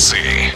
see.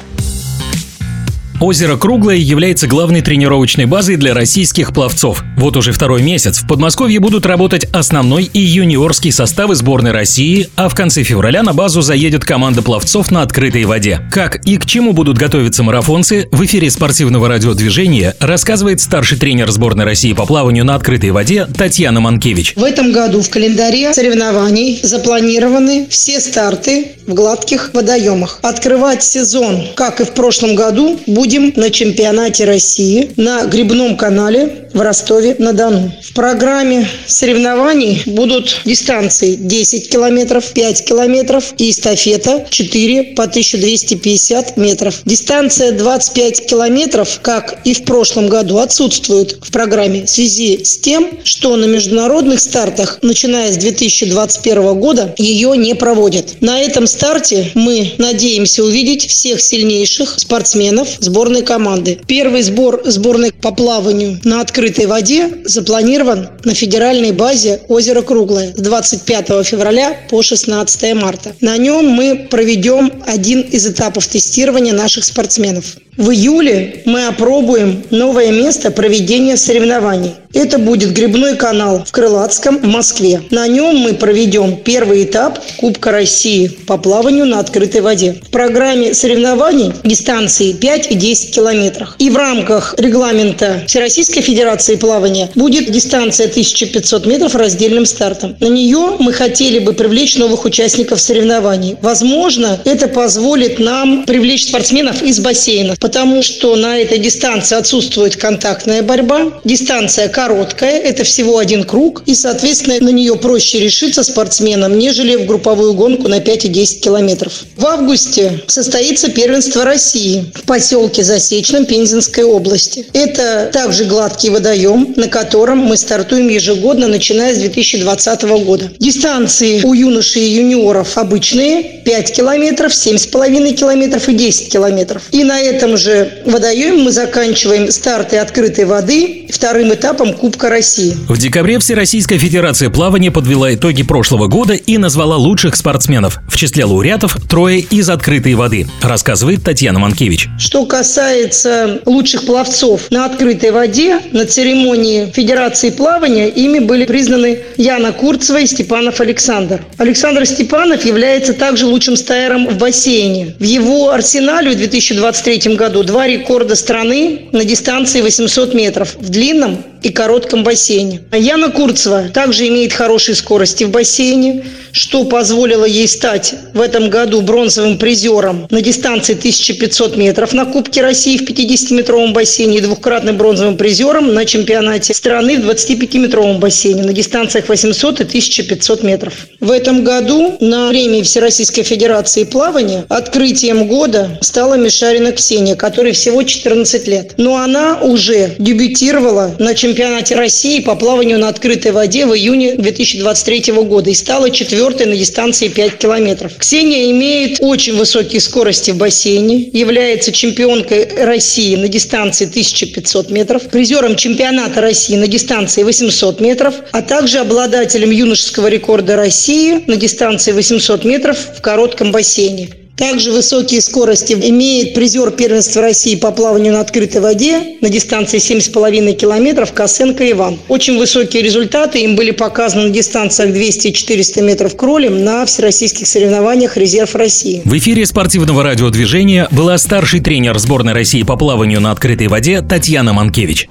Озеро Круглое является главной тренировочной базой для российских пловцов. Вот уже второй месяц в Подмосковье будут работать основной и юниорский составы сборной России, а в конце февраля на базу заедет команда пловцов на открытой воде. Как и к чему будут готовиться марафонцы, в эфире спортивного радиодвижения рассказывает старший тренер сборной России по плаванию на открытой воде Татьяна Манкевич. В этом году в календаре соревнований запланированы все старты в гладких водоемах. Открывать сезон, как и в прошлом году, будем на чемпионате России на Грибном канале в Ростове-на-Дону. В программе соревнований будут дистанции 10 километров, 5 километров и эстафета 4 по 1250 метров. Дистанция 25 километров, как и в прошлом году, отсутствует в программе в связи с тем, что на международных стартах, начиная с 2021 года, ее не проводят. На этом старте мы надеемся увидеть всех сильнейших спортсменов сборной команды. Первый сбор сборной по плаванию на открытой воде запланирован на федеральной базе озеро Круглое с 25 февраля по 16 марта. На нем мы проведем один из этапов тестирования наших спортсменов. В июле мы опробуем новое место проведения соревнований. Это будет грибной канал в Крылатском в Москве. На нем мы проведем первый этап Кубка России по плаванию на открытой воде. В программе соревнований дистанции 5 и 10 километров. И в рамках регламента Всероссийской Федерации плавания будет дистанция 1500 метров раздельным стартом. На нее мы хотели бы привлечь новых участников соревнований. Возможно, это позволит нам привлечь спортсменов из бассейнов потому что на этой дистанции отсутствует контактная борьба. Дистанция короткая, это всего один круг, и, соответственно, на нее проще решиться спортсменам, нежели в групповую гонку на 5 и 10 километров. В августе состоится первенство России в поселке Засечном Пензенской области. Это также гладкий водоем, на котором мы стартуем ежегодно, начиная с 2020 года. Дистанции у юношей и юниоров обычные 5 километров, 7,5 километров и 10 километров. И на этом же водоеме мы заканчиваем старты открытой воды вторым этапом Кубка России. В декабре Всероссийская Федерация плавания подвела итоги прошлого года и назвала лучших спортсменов. В числе лауреатов трое из открытой воды, рассказывает Татьяна Манкевич. Что касается лучших пловцов на открытой воде, на церемонии Федерации плавания ими были признаны Яна Курцева и Степанов Александр. Александр Степанов является также лучшим стайером в бассейне. В его арсенале в 2023 году году два рекорда страны на дистанции 800 метров в длинном и коротком бассейне. Яна Курцева также имеет хорошие скорости в бассейне, что позволило ей стать в этом году бронзовым призером на дистанции 1500 метров на Кубке России в 50-метровом бассейне и двукратным бронзовым призером на чемпионате страны в 25-метровом бассейне на дистанциях 800 и 1500 метров. В этом году на премии Всероссийской Федерации плавания открытием года стала Мишарина Ксения, которой всего 14 лет. Но она уже дебютировала на чемпионате России по плаванию на открытой воде в июне 2023 года и стала четвертой на дистанции 5 километров. Ксения имеет очень высокие скорости в бассейне, является чемпионкой России на дистанции 1500 метров, призером чемпионата России на дистанции 800 метров, а также обладателем юношеского рекорда России на дистанции 800 метров в коротком бассейне. Также высокие скорости имеет призер первенства России по плаванию на открытой воде на дистанции 7,5 километров Косенко Иван. Очень высокие результаты им были показаны на дистанциях 200 и 400 метров кролем на всероссийских соревнованиях «Резерв России». В эфире спортивного радиодвижения была старший тренер сборной России по плаванию на открытой воде Татьяна Манкевич.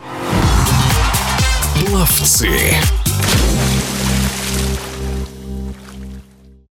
Пловцы.